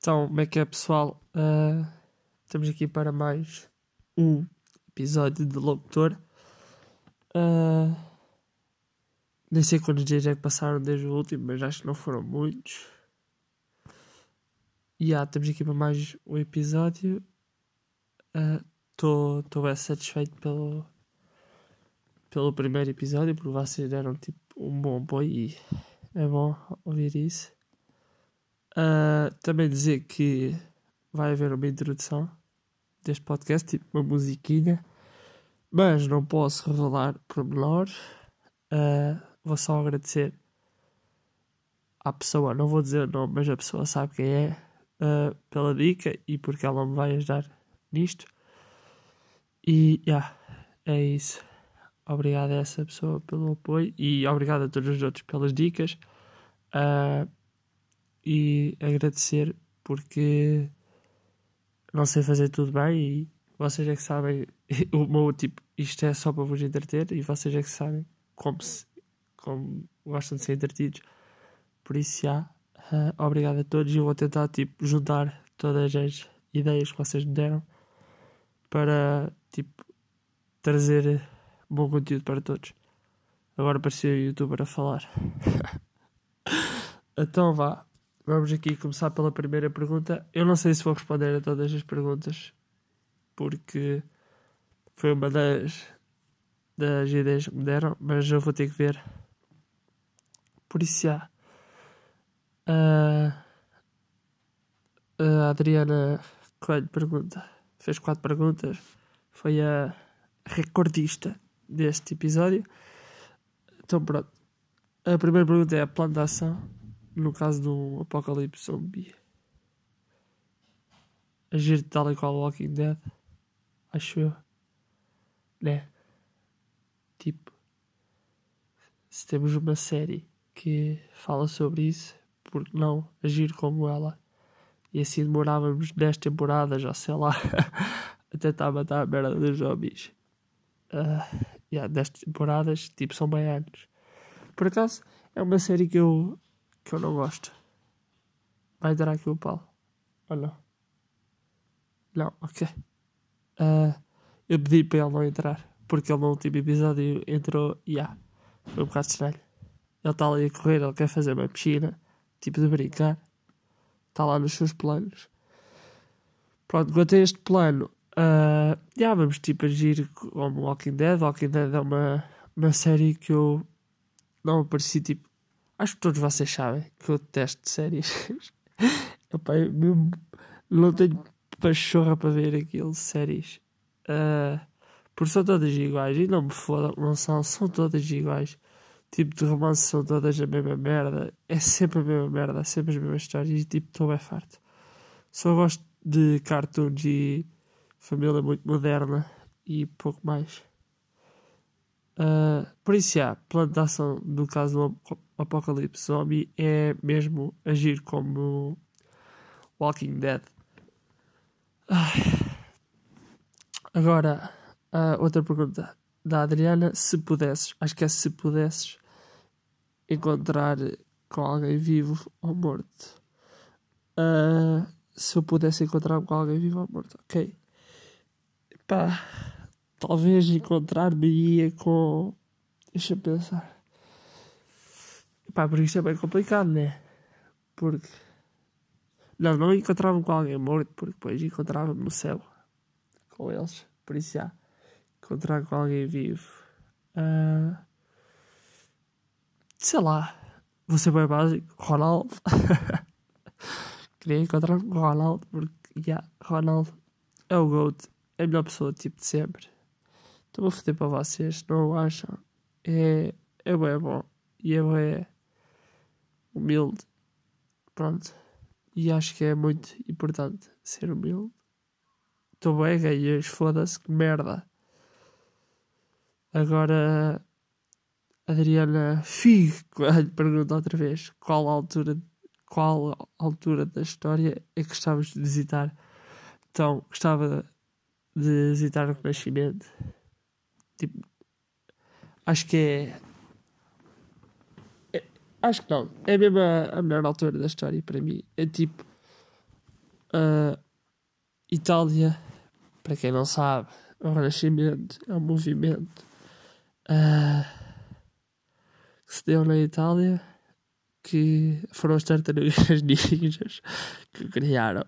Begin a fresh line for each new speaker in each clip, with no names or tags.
Então, como é que é, pessoal? Uh, estamos aqui para mais um episódio de Locutor. Uh, nem sei quantos dias é que passaram desde o último, mas acho que não foram muitos. E yeah, estamos aqui para mais um episódio. Estou uh, bem satisfeito pelo, pelo primeiro episódio, porque vocês deram tipo um bom apoio e é bom ouvir isso. Uh, também dizer que vai haver uma introdução deste podcast, tipo uma musiquinha, mas não posso revelar pormenores. Uh, vou só agradecer à pessoa, não vou dizer o nome, mas a pessoa sabe quem é, uh, pela dica e porque ela me vai ajudar nisto. E yeah, é isso. Obrigado a essa pessoa pelo apoio e obrigado a todos os outros pelas dicas. Uh, e agradecer porque não sei fazer tudo bem e vocês é que sabem o meu tipo, isto é só para vos entreter e vocês é que sabem como, se, como gostam de ser entretidos. Por isso já, uh, obrigado a todos e vou tentar tipo juntar todas as ideias que vocês me deram para tipo trazer bom conteúdo para todos. Agora apareceu o youtuber a falar. então vá. Vamos aqui começar pela primeira pergunta. Eu não sei se vou responder a todas as perguntas, porque foi uma das, das ideias que me deram, mas eu vou ter que ver. Por isso já. Uh, a Adriana Coelho pergunta. Fez quatro perguntas. Foi a recordista deste episódio. Então pronto. A primeira pergunta é a plantação no caso de um apocalipse zombie, agir tal e qual Walking Dead, acho eu, né? Tipo, se temos uma série que fala sobre isso, porque não agir como ela? E assim demorávamos 10 temporadas, ou sei lá, a matar a merda dos zombies. Uh, yeah, 10 temporadas, tipo, são bem anos. Por acaso, é uma série que eu que eu não gosto. Vai dar aqui o pau. Ou não? Não, ok. Uh, eu pedi para ele não entrar. Porque ele no último episódio entrou e yeah, foi um bocado estranho. Ele está ali a correr, ele quer fazer uma piscina, tipo de brincar. Está lá nos seus planos. Pronto, quanto a este plano, uh, yeah, vamos tipo agir como Walking Dead. Walking Dead é uma, uma série que eu não apareci tipo Acho que todos vocês sabem que eu detesto séries. Epá, eu não tenho pachorra para ver aquilo, séries. Uh, porque são todas iguais. E não me fodam, não são, são todas iguais. Tipo de romance são todas a mesma merda. É sempre a mesma merda, sempre as mesmas histórias. E tipo, estou bem farto. Só gosto de cartoons e família muito moderna e pouco mais. Uh, por isso, já, plantação, no caso do Apocalipse Zombie, é mesmo agir como Walking Dead. Agora, uh, outra pergunta da Adriana: se pudesses, acho que é se pudesses encontrar com alguém vivo ou morto. Uh, se eu pudesse encontrar com alguém vivo ou morto, ok. Pá talvez encontrar-me-ia com. Deixa eu pensar. Pá, porque isto é bem complicado, né? Porque. Não, não encontrava-me com alguém morto, porque depois encontrava-me no céu com eles. Por isso já. Encontrar com alguém vivo. Uh... Sei lá. Vou ser bem básico. Ronaldo. Queria encontrar com Ronaldo, porque, já, yeah, Ronaldo é o GOAT. É a melhor pessoa, tipo, de sempre. Estou a foder para vocês, não acham? É, é bem bom e é bem humilde. Pronto. E acho que é muito importante ser humilde. Estou bem, gays, foda-se, que merda. Agora, Adriana Fig pergunta outra vez qual altura, qual altura da história é que gostavas de visitar. Então, gostava de visitar o Renascimento Tipo, acho que é, é. acho que não. É mesmo a, a melhor altura da história para mim. É tipo. Uh, Itália, para quem não sabe, o Renascimento é um movimento uh, que se deu na Itália que foram as tartarugas ninjas que criaram.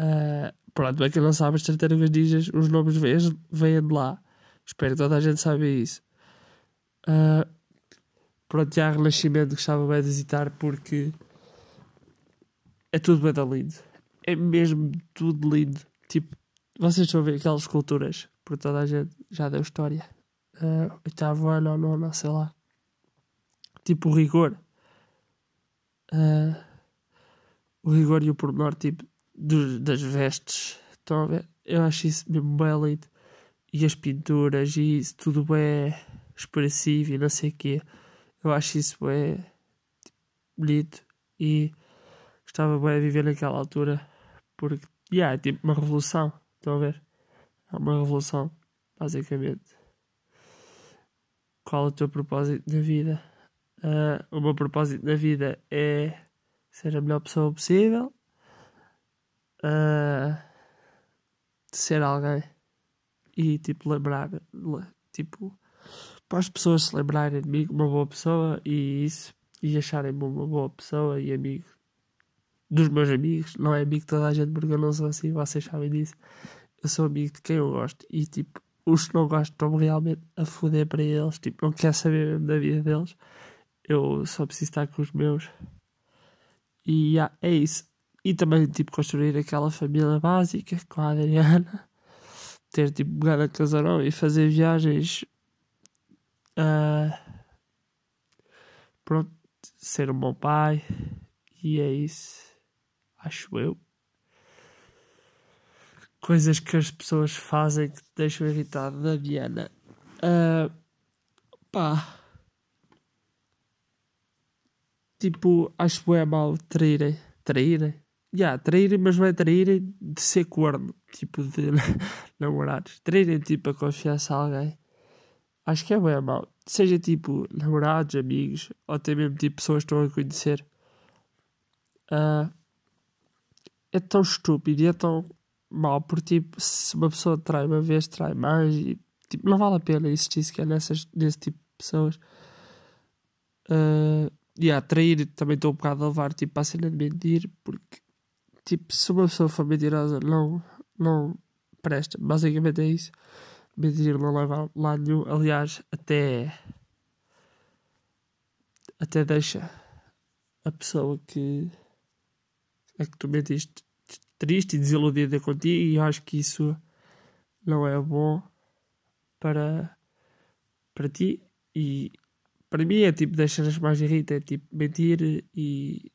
Uh, pronto, para quem não sabe, as tartarugas ninjas, os nomes vêm, vêm de lá. Espero que toda a gente saiba isso. Uh, pronto, já Renascimento gostava bem de visitar porque é tudo bem lindo. É mesmo tudo lindo. Tipo, vocês a ver aquelas esculturas, porque toda a gente já deu história. Uh, oitavo ano ou nono, sei lá. Tipo, o rigor. Uh, o rigor e o pormenor, tipo, das vestes. Estão a ver? Eu acho isso mesmo bem lindo. E as pinturas e isso, tudo bem expressivo e não sei o quê. Eu acho isso tipo, bonito. E gostava bem de viver naquela altura. Porque, yeah, é tipo uma revolução. Estão a ver? É uma revolução, basicamente. Qual é o teu propósito na vida? Uh, o meu propósito na vida é ser a melhor pessoa possível, uh, ser alguém e tipo lembrar, tipo, para as pessoas se lembrarem de mim como uma boa pessoa e isso, e acharem-me uma boa pessoa e amigo dos meus amigos, não é amigo de toda a gente porque eu não sou assim, vocês sabem disso. Eu sou amigo de quem eu gosto e tipo, os que não gostam estão realmente a foder para eles, tipo, não quer saber da vida deles eu só preciso estar com os meus. E yeah, é isso. E também, tipo, construir aquela família básica com a Adriana. Ter, tipo, pegar a casarão e fazer viagens. Uh, pronto, ser um bom pai. E é isso. Acho eu. Coisas que as pessoas fazem que te deixam irritado da Viana. Uh, pá tipo, acho que é mal traírem. Traírem? Yeah, traírem, mas não é traírem de ser corno, tipo, de namorados. Traírem, tipo, a confiança a alguém. Acho que é bem mal. Seja, tipo, namorados, amigos, ou até mesmo, tipo, pessoas que estão a conhecer. Uh, é tão estúpido e é tão mal, porque, tipo, se uma pessoa trai uma vez, trai mais, e, tipo, não vale a pena existir sequer nessas, nesse tipo de pessoas. Uh, e a trair também estou um bocado a levar tipo, a cena de mentir, porque tipo, se uma pessoa for mentirosa, não, não presta. Basicamente é isso. Mentir não leva lado nenhum. Aliás, até. Até deixa a pessoa que. é que tu mentiste triste e desiludida contigo, e eu acho que isso não é bom para, para ti. E para mim é tipo das cenas mais irrita, é tipo mentir e.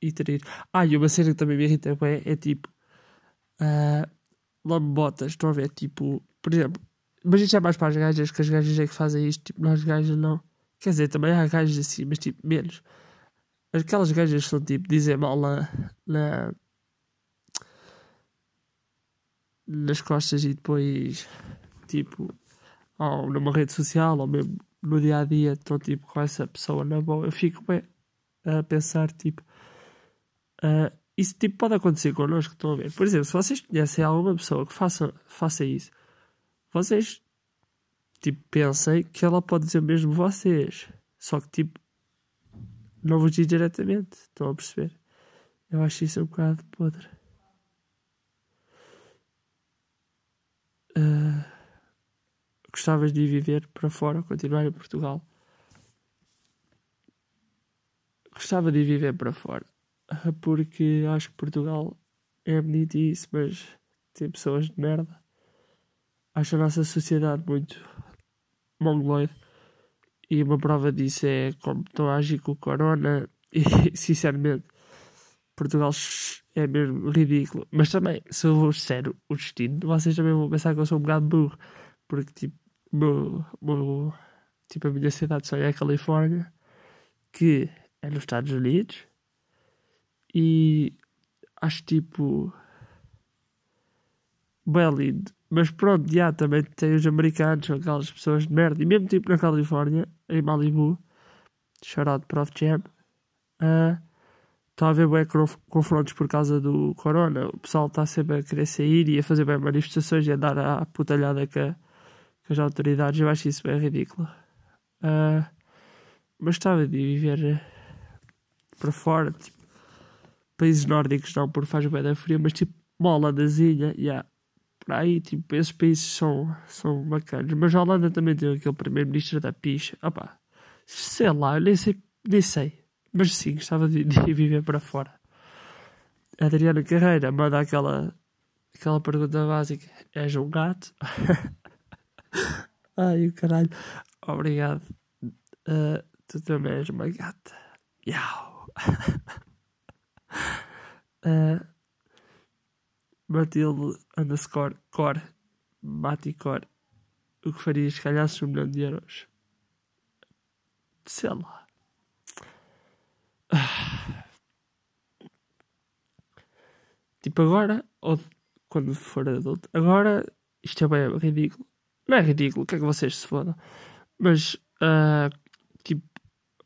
e trair. Ah, e uma cena que também me irrita é, é tipo. Uh, lambotas, estão a ver? Tipo, por exemplo, mas isto é mais para as gajas, que as gajas é que fazem isto, tipo, nós gajas não. Quer dizer, também há gajas assim, mas tipo, menos. Aquelas gajas são tipo, dizem mal na, na nas costas e depois tipo ou numa rede social ou mesmo no dia a dia estou tipo com essa pessoa na boa, eu fico bem a pensar tipo uh, isso tipo pode acontecer connosco, estão a ver? Por exemplo, se vocês conhecem alguma pessoa que faça, faça isso, vocês tipo pensem que ela pode dizer mesmo vocês, só que tipo não vos diz diretamente, estão a perceber? Eu acho isso um bocado podre. Uh, gostavas de viver para fora, continuar em Portugal? Gostava de viver para fora, porque acho que Portugal é bonito e isso, mas tem pessoas de merda. Acho a nossa sociedade muito mongoloide. E uma prova disso é como estão a agir com o Corona. E, sinceramente, Portugal é mesmo ridículo. Mas também, se eu vou sério o destino, vocês também vão pensar que eu sou um bocado burro. Porque, tipo, meu, meu, tipo, a minha cidade só é a Califórnia, que é nos Estados Unidos, e acho tipo bem lindo. Mas pronto, já também tem os americanos, são aquelas pessoas de merda. E mesmo tipo na Califórnia, em Malibu, out Prof Jam, uh, está a haver bem confrontos por causa do corona. O pessoal está sempre a querer sair e a fazer bem manifestações e a dar a putalhada com, com as autoridades. Eu acho isso bem ridículo. Uh, mas estava de viver para fora, tipo, países nórdicos não, porque faz bem da frio, mas tipo, uma Holandazinha, yeah, por aí, tipo, esses países são, são bacanas. Mas a Holanda também tem aquele primeiro-ministro da picha. Opa, sei lá, eu nem sei, nem sei. Mas sim, gostava de, de viver para fora. A Adriana Carreira manda aquela, aquela pergunta básica: És um gato? Ai, o caralho. Obrigado. Uh, tu também és uma gata. Iau. uh, Matilde underscore core Maticor. O que farias se calhasse um milhão de euros? Sei lá. Tipo agora, ou quando for adulto. Agora, isto é bem ridículo. Não é ridículo, que é que vocês se fodam. Mas, uh, tipo,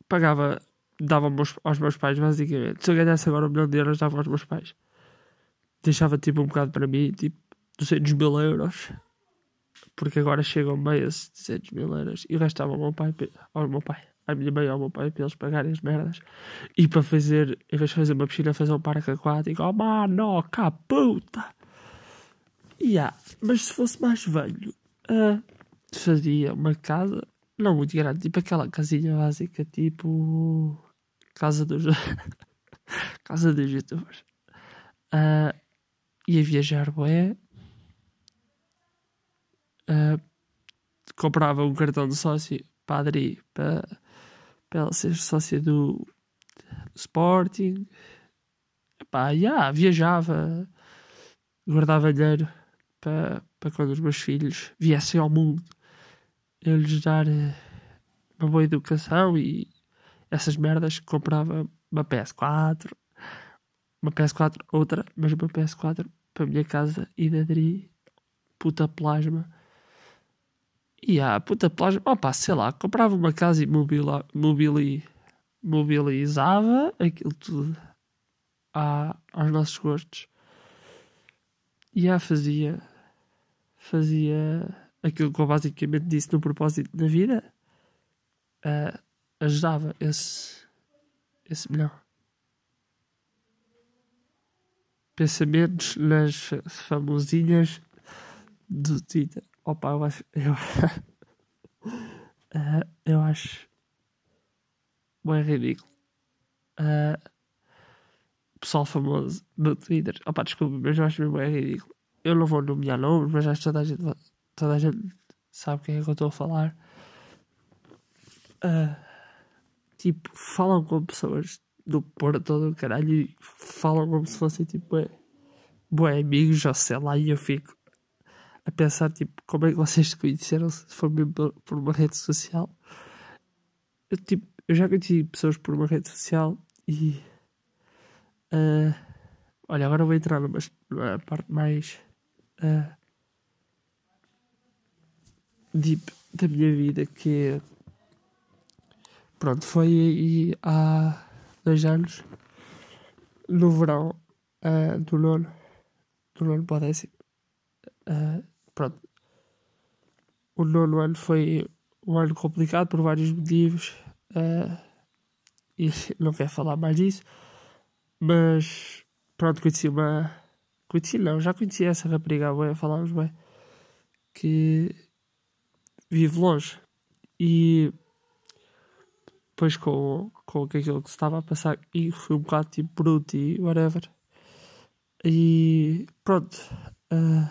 pagava, dava aos, aos meus pais, basicamente. Se eu ganhasse agora um milhão de euros, dava aos meus pais. Deixava, tipo, um bocado para mim, tipo, 200 mil euros. Porque agora chegam meias 200 mil euros. E o resto estava ao meu pai, ao meu pai à minha mãe ao meu pai para eles pagarem as merdas e para fazer, em vez de fazer uma piscina, fazer um parque aquático. Oh mano, cá puta! Yeah. Mas se fosse mais velho, uh, fazia uma casa, não muito grande, tipo aquela casinha básica, tipo. Casa dos. casa dos youtubers. Uh, ia viajar, boé. Uh, comprava um cartão de sócio padre para para ser sócia do, Sporting. Epá, yeah, viajava, guardava dinheiro para, para quando os meus filhos viessem ao mundo eu lhes dar eh, uma boa educação e essas merdas comprava uma PS4, uma PS4, outra, mas uma PS4 para a minha casa e da puta plasma e a puta plágio, opa, sei lá, comprava uma casa e mobili, mobilizava aquilo tudo a, aos nossos gostos. E a fazia, fazia aquilo que eu basicamente disse no propósito da vida. Uh, ajudava esse, esse melhor. Pensamentos nas famosinhas do Twitter. Opa, eu acho. Eu, uh, eu acho. Bem ridículo. Uh, pessoal famoso no Twitter. Opa, desculpa, mas eu acho mesmo bem ridículo. Eu não vou nomear nomes, mas acho que toda a gente, toda a gente sabe quem é que eu estou a falar. Uh, tipo, falam com pessoas do Porto todo o caralho e falam como se fossem tipo, é, bem amigos, ou sei lá, e eu fico a pensar, tipo, como é que vocês se conheceram, se for por uma rede social. Eu, tipo, eu já conheci pessoas por uma rede social e. Uh, olha, agora vou entrar numa, numa parte mais. Uh, deep da minha vida que. Pronto, foi aí há dois anos, no verão uh, do nono, do nono para o décimo. Uh, pronto. O nono ano foi um ano complicado por vários motivos. Uh, e não quero falar mais disso. Mas pronto, conheci uma. Conheci não, já conheci essa rapariga, bem, falámos bem. Que vive longe. E depois com, com aquilo que se estava a passar e fui um bocado tipo bruto e whatever. E pronto. Uh,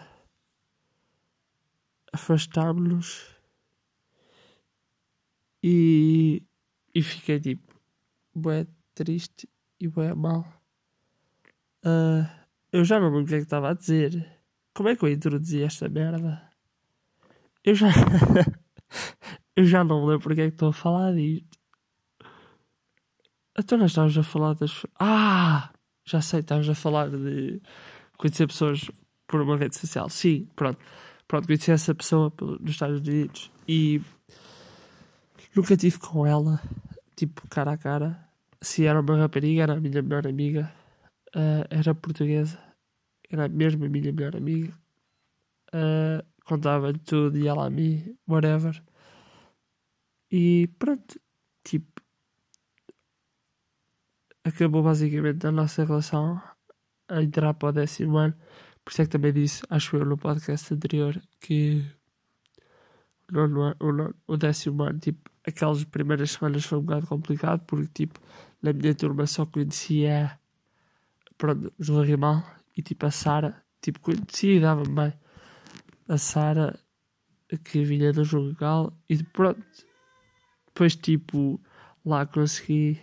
afastámos-nos e, e fiquei tipo, bué triste e bué mal. Uh, eu já não lembro o que é que estava a dizer. Como é que eu introduzi esta merda? Eu já. eu já não lembro porque é que estou a falar disto. Então nós estávamos a falar das. Ah! Já sei, estávamos a falar de conhecer pessoas por uma rede social. Sim, pronto pronto, conheci essa pessoa nos Estados Unidos e nunca tive com ela, tipo, cara a cara. se era uma rapariga, era a minha melhor amiga, uh, era portuguesa, era mesmo a minha melhor amiga, uh, contava tudo e ela a mim, whatever. E pronto, tipo, acabou basicamente a nossa relação a entrar para o décimo ano. Por isso é que também disse, acho eu no podcast anterior, que o, o, o décimo ano, tipo, aquelas primeiras semanas foi um bocado complicado, porque, tipo, na minha turma só conhecia, pronto, o Rimal e, tipo, a Sara, tipo, conhecia e dava-me bem. A Sara, que vinha do Jogal, e pronto, depois, tipo, lá consegui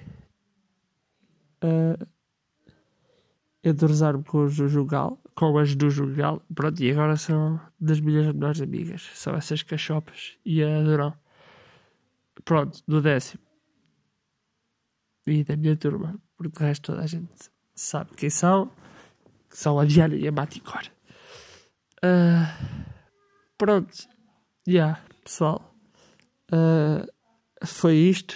uh, endorsar-me com o Jugal, com as do Jugal, pronto, e agora são das minhas melhores amigas, são essas cachopas e a Durão. Pronto, do décimo. E da minha turma, porque o resto toda a gente sabe quem são, que são a Diana e a Maticor. Uh, pronto, já, yeah, pessoal. Uh, foi isto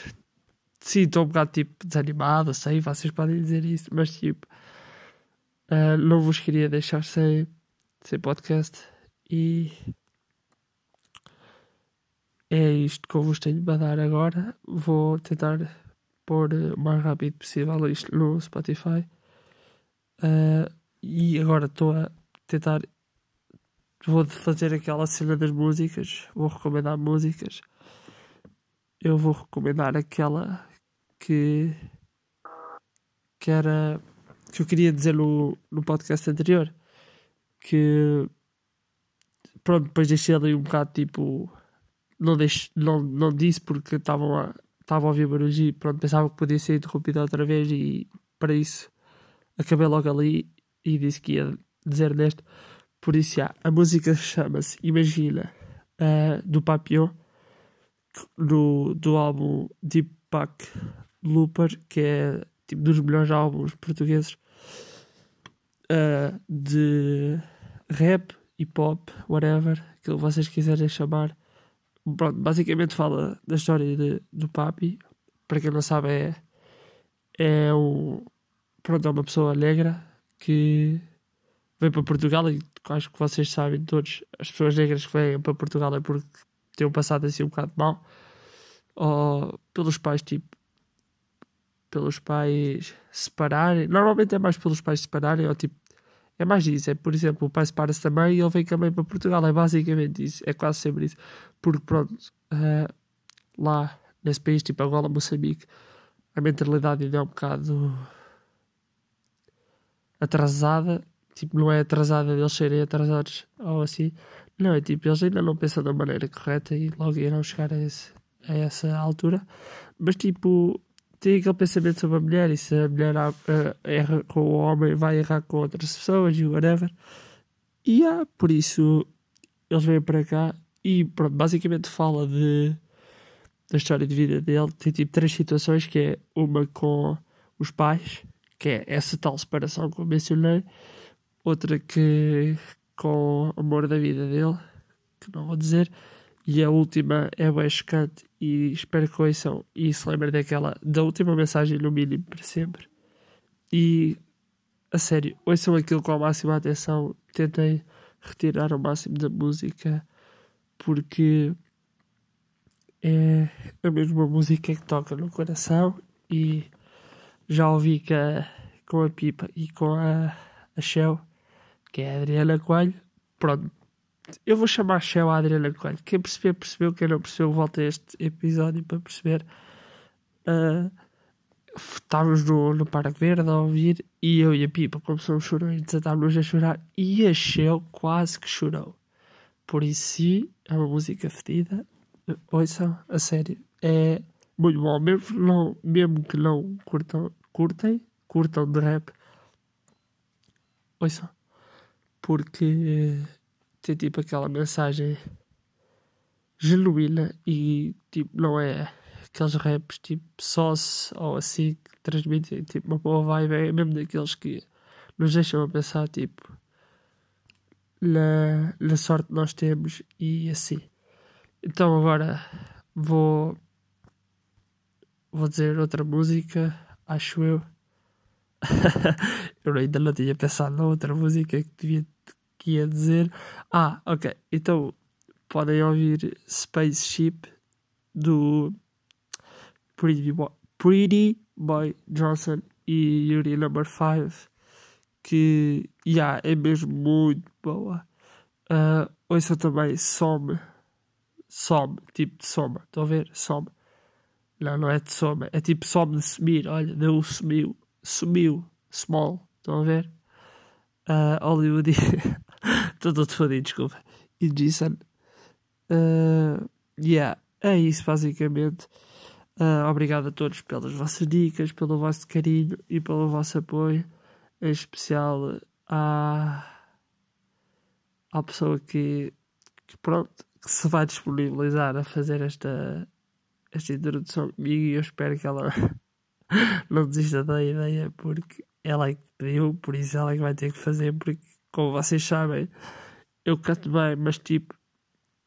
sim, estou um bocado tipo desanimado, sei, vocês podem dizer isso, mas tipo, uh, não vos queria deixar sem, sem podcast e é isto que eu vos tenho para dar agora. Vou tentar pôr o mais rápido possível isto no Spotify. Uh, e agora estou a tentar. Vou fazer aquela cena das músicas. Vou recomendar músicas. Eu vou recomendar aquela que, que era que eu queria dizer no, no podcast anterior que pronto, depois deixei ali um bocado tipo não, deixe, não, não disse porque estavam a, estava a ouvir barulhos e pronto, pensava que podia ser interrompido outra vez e para isso acabei logo ali e disse que ia dizer neste por isso a música chama-se Imagina uh, do Papillon do, do álbum Deepak Looper, que é tipo dos melhores álbuns portugueses uh, de rap, hip hop, whatever, que vocês quiserem chamar. Pronto, basicamente fala da história de, do Papi. Para quem não sabe, é, é, um, pronto, é uma pessoa negra que vem para Portugal e acho que vocês sabem todos, as pessoas negras que vêm para Portugal é porque têm passado assim um bocado mal ou pelos pais tipo pelos pais separarem. Normalmente é mais pelos pais separarem, ou tipo, é mais isso. É, por exemplo, o pai separa-se também e ele vem também para Portugal. É basicamente isso. É quase sempre isso. Porque, pronto, uh, lá nesse país, tipo Angola, Moçambique, a mentalidade ainda é um bocado atrasada. Tipo, não é atrasada deles serem atrasados ou assim. Não, é tipo, eles ainda não pensam da maneira correta e logo irão chegar a, esse, a essa altura. Mas, tipo, tem aquele pensamento sobre a mulher e se a mulher uh, erra com o homem, vai errar com outras pessoas e whatever. E há, por isso, eles vêm para cá e pronto, basicamente fala de da história de vida dele. Tem tipo três situações que é uma com os pais, que é essa tal separação que eu mencionei, outra que com o amor da vida dele, que não vou dizer, e a última é bem chocante e espero que ouçam e se lembrem daquela, da última mensagem no mínimo para sempre. E a sério, ouçam aquilo com a máxima atenção, tentem retirar o máximo da música porque é a mesma música que toca no coração e já ouvi que a, com a Pipa e com a, a Shell, que é a Adriana Coelho, pronto, eu vou chamar Shell a Adriana Coelho. Quem perceber, percebeu. Quem não percebeu, volta a este episódio para perceber. Uh, estávamos no, no Parque Verde a ouvir e eu e a Pipa, como somos chorões, desatámos a chorar e a Shell quase que chorou. Por isso, é uma música fedida. Ouçam, a sério, é muito bom. Mesmo, não, mesmo que não curtam, curtem, curtam de rap, ouçam. Porque tem tipo aquela mensagem genuína e tipo não é aqueles raps tipo sauce ou assim que transmitem tipo uma boa vibe, é mesmo daqueles que nos deixam a pensar tipo na, na sorte que nós temos e assim. Então agora vou vou dizer outra música acho eu. eu ainda não tinha pensado na outra música que, devia, que ia dizer. Ah, ok. Então podem ouvir Spaceship do Pretty Boy, Pretty Boy Johnson e Yuri Number 5 que yeah, é mesmo muito boa. Uh, ouçam também Some, Some, tipo de soma, estão a ver? Some. Não, não é de soma, é tipo some de sumir, olha, deu sumiu, sumiu, small, estão a ver? Uh, Hollywood, estou todo fodido, desculpa. E Jason, uh, yeah, é isso basicamente. Uh, obrigado a todos pelas vossas dicas, pelo vosso carinho e pelo vosso apoio. Em especial à, à pessoa que, que, pronto, que se vai disponibilizar a fazer esta, esta introdução comigo e eu espero que ela não desista da ideia porque ela é que pediu, por isso ela é que vai ter que fazer, porque como vocês sabem, eu canto bem, mas tipo,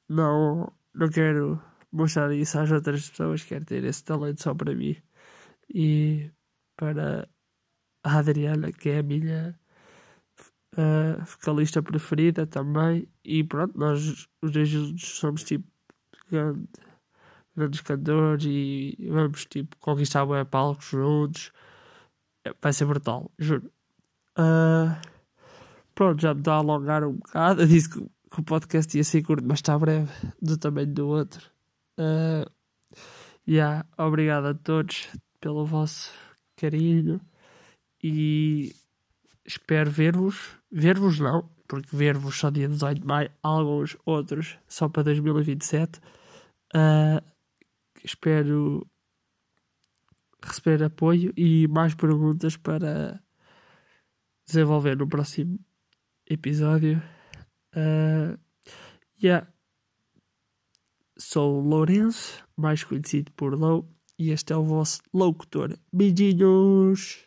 não, não quero mostrar isso às outras pessoas, quero ter esse talento só para mim e para a Adriana, que é a minha uh, vocalista preferida também. E pronto, nós os dois somos tipo grande, grandes cantores e vamos tipo conquistar o palcos juntos. É, vai ser brutal, juro. Uh, pronto, já me está a alongar um bocado. Eu disse que, que, o podcast ia ser curto, mas está breve, do tamanho do outro. Uh, yeah, obrigado a todos pelo vosso carinho e espero ver-vos. Ver-vos não, porque ver-vos só dia 18 de maio, alguns outros só para 2027. Uh, espero receber apoio e mais perguntas para desenvolver no próximo episódio. Uh, yeah. Sou Lourenço, mais conhecido por Low, e este é o vosso locutor. Beijinhos!